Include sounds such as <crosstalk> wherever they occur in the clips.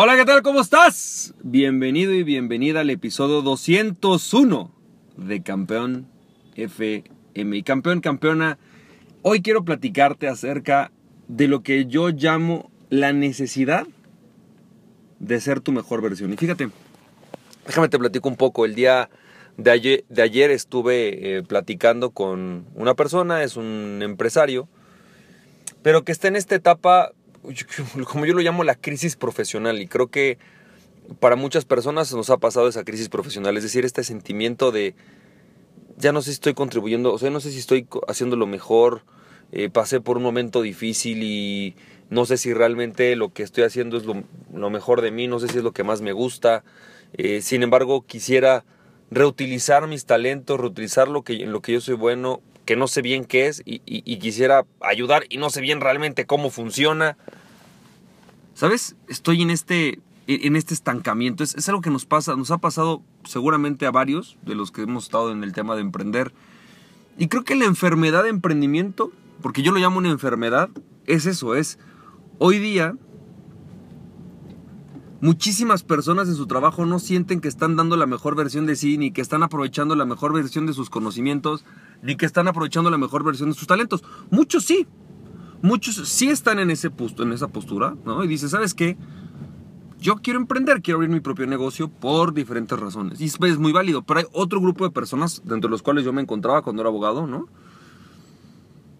Hola, ¿qué tal? ¿Cómo estás? Bienvenido y bienvenida al episodio 201 de Campeón FM. Y campeón, campeona, hoy quiero platicarte acerca de lo que yo llamo la necesidad de ser tu mejor versión. Y fíjate, déjame te platico un poco. El día de ayer, de ayer estuve eh, platicando con una persona, es un empresario, pero que está en esta etapa <laughs> como yo lo llamo, la crisis profesional. Y creo que para muchas personas nos ha pasado esa crisis profesional. Es decir, este sentimiento de, ya no sé si estoy contribuyendo, o sea, no sé si estoy haciendo lo mejor. Eh, pasé por un momento difícil y no sé si realmente lo que estoy haciendo es lo, mejor de mí, no sé si es lo que más me gusta. Eh, sin embargo, quisiera reutilizar mis talentos, reutilizar lo que, en lo que yo soy bueno, que no sé bien qué es y, quisiera ayudar y no sé bien realmente cómo funciona. ¿Sabes? Estoy en este, en este estancamiento. Es, es, algo que nos pasa, nos ha pasado seguramente a varios de los que hemos estado en el tema de emprender. Y creo que la enfermedad de emprendimiento, porque yo lo llamo una enfermedad, es eso, es hoy día Muchísimas personas en su trabajo no sienten que están dando la mejor versión de sí, ni que están aprovechando la mejor versión de sus conocimientos, ni que están aprovechando la mejor versión de sus talentos. Muchos sí. Muchos sí están en, ese puesto, en esa postura, ¿no? Y dice, ¿sabes qué? Yo quiero emprender, quiero abrir mi propio negocio por diferentes razones. Y es muy válido, pero hay otro grupo de personas, dentro de los cuales yo me encontraba cuando era abogado, ¿no?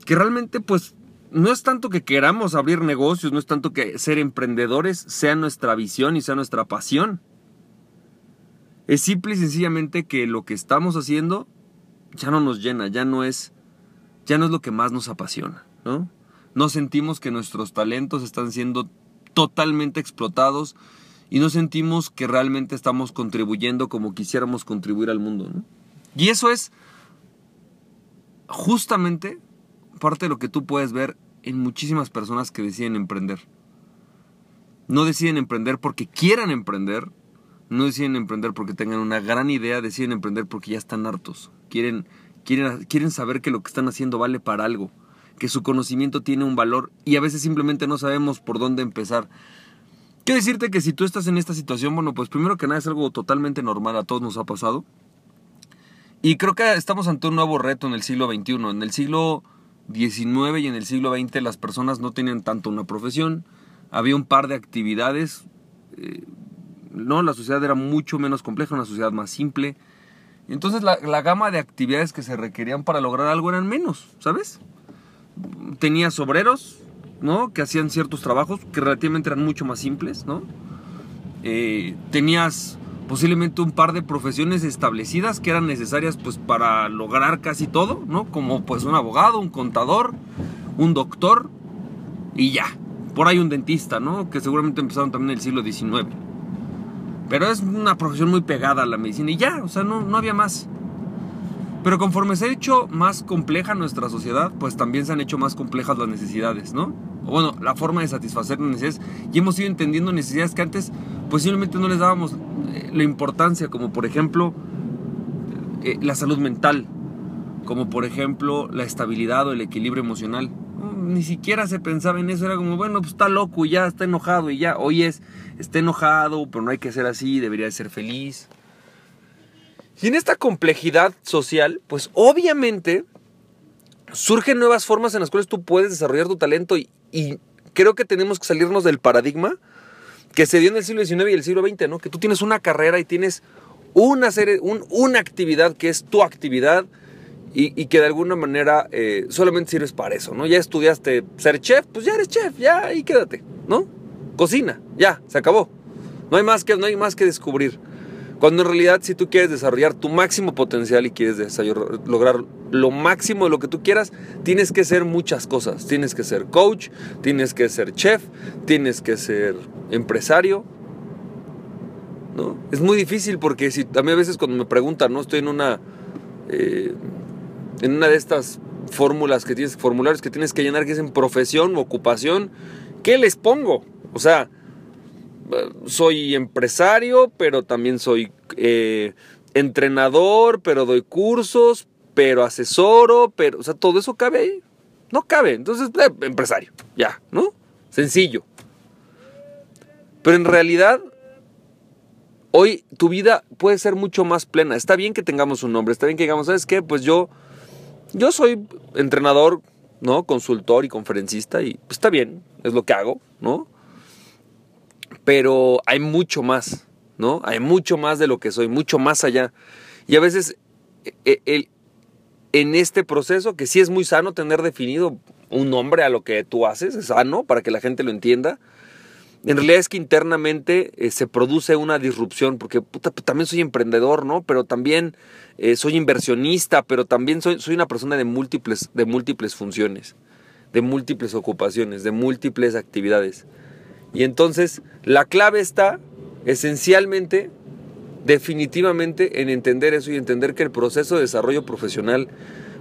Que realmente, pues, no es tanto que queramos abrir negocios, no es tanto que ser emprendedores sea nuestra visión y sea nuestra pasión. Es simple y sencillamente que lo que estamos haciendo ya no nos llena, ya no es ya no es lo que más nos apasiona, ¿no? No sentimos que nuestros talentos están siendo totalmente explotados y no sentimos que realmente estamos contribuyendo como quisiéramos contribuir al mundo. Y eso es justamente parte de lo que tú puedes ver en muchísimas personas que deciden emprender. No deciden emprender porque quieran emprender, no deciden emprender porque tengan una gran idea, deciden emprender porque ya están hartos. Quieren, quieren, quieren saber que lo que están haciendo vale para algo, que su conocimiento tiene un valor y a veces simplemente no sabemos por dónde empezar. Quiero decirte que si tú estás en esta situación, bueno, pues primero que nada es algo totalmente normal, a todos nos ha pasado. Y creo que estamos ante un nuevo reto en el siglo XXI. En el siglo XIX y en el siglo XX las personas no tenían tanto una profesión, había un par de actividades, eh, no, la sociedad era mucho menos compleja, una sociedad más simple. Entonces la, gama de actividades que se requerían para lograr algo eran menos, ¿sabes? Tenías obreros, ¿no? Que hacían ciertos trabajos que relativamente eran mucho más simples, ¿no? Eh, tenías posiblemente un par de profesiones establecidas que eran necesarias pues para lograr casi todo, ¿no? Como pues un abogado, un contador, un doctor y ya. Por ahí un dentista, ¿no? Que seguramente empezaron también en el siglo XIX. Pero es una profesión muy pegada a la medicina y ya, o sea, no, no había más. Pero conforme se ha hecho más compleja nuestra sociedad, pues también se han hecho más complejas las necesidades, ¿no? O bueno, la forma de satisfacer las necesidades. Y hemos ido entendiendo necesidades que antes posiblemente no les dábamos eh, la importancia, como por ejemplo eh, la salud mental, como por ejemplo la estabilidad o el equilibrio emocional. Ni siquiera se pensaba en eso, era como, bueno, pues está loco y ya, está enojado y ya, hoy es, está enojado, pero no hay que ser así, debería ser feliz. Y en esta complejidad social, pues obviamente surgen nuevas formas en las cuales tú puedes desarrollar tu talento y, y creo que tenemos que salirnos del paradigma que se dio en el siglo XIX y el siglo XX, ¿no? Que tú tienes una carrera y tienes una serie, una actividad que es tu actividad y, que de alguna manera eh, solamente sirves para eso, ¿no? Ya estudiaste ser chef, pues ya eres chef, ya ahí quédate, ¿no? Cocina, ya, se acabó. No hay más que, no hay más que descubrir. Cuando en realidad si tú quieres desarrollar tu máximo potencial y quieres lograr lo máximo de lo que tú quieras, tienes que ser muchas cosas. Tienes que ser coach, tienes que ser chef, tienes que ser empresario. ¿no? Es muy difícil porque si, a mí a veces cuando me preguntan, ¿no? Estoy en una, eh, en una de estas fórmulas que tienes, formularios que tienes que llenar que dicen profesión, ocupación, ¿qué les pongo? O sea, soy empresario, pero también soy eh, entrenador, pero doy cursos, pero asesoro, pero, o sea, todo eso cabe ahí. No cabe. Entonces, eh, empresario, ya, ¿no? Sencillo. Pero en realidad, hoy tu vida puede ser mucho más plena. Está bien que tengamos un nombre, está bien que digamos, ¿sabes qué? Pues yo, yo soy entrenador, ¿no? Consultor y conferencista y pues, está bien, es lo que hago, ¿no? Pero hay mucho más, ¿no? Hay mucho más de lo que soy, mucho más allá. Y a veces e, e, en este proceso, que sí es muy sano tener definido un nombre a lo que tú haces, es sano para que la gente lo entienda. En realidad es que internamente eh, se produce una disrupción, porque puta, pues, también soy emprendedor, ¿no? Pero también eh, soy inversionista, pero también soy, soy una persona de múltiples, de múltiples funciones, de múltiples ocupaciones, de múltiples actividades. Y entonces la clave está esencialmente, definitivamente, en entender eso y entender que el proceso de desarrollo profesional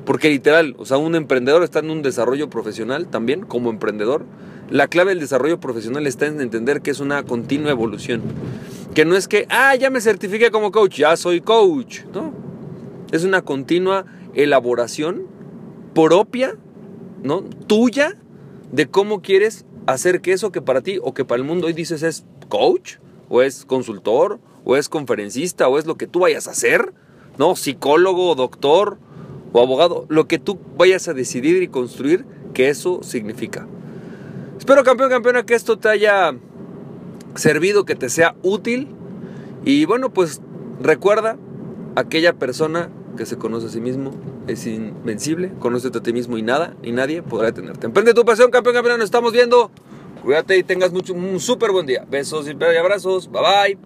porque literal, o sea, un emprendedor está en un desarrollo profesional también, como emprendedor. La clave del desarrollo profesional está en entender que es una continua evolución. Que no es que, ah, ya me certifiqué como coach, ya soy coach. No. Es una continua elaboración propia, ¿no? Tuya, de cómo quieres hacer que eso que para ti o que para el mundo hoy dices es coach, o es consultor, o es conferencista, o es lo que tú vayas a hacer, ¿no? Psicólogo, doctor, abogado, lo que tú vayas a decidir y construir que eso significa. Espero, campeón, campeona, que esto te haya servido, que te sea útil. Y bueno, pues recuerda, aquella persona que se conoce a sí mismo es invencible, conoce a ti mismo y nada, y nadie podrá detenerte. Emprende tu pasión, campeón, campeona, nos estamos viendo. Cuídate y tengas mucho, un súper buen día. Besos y abrazos. Bye bye.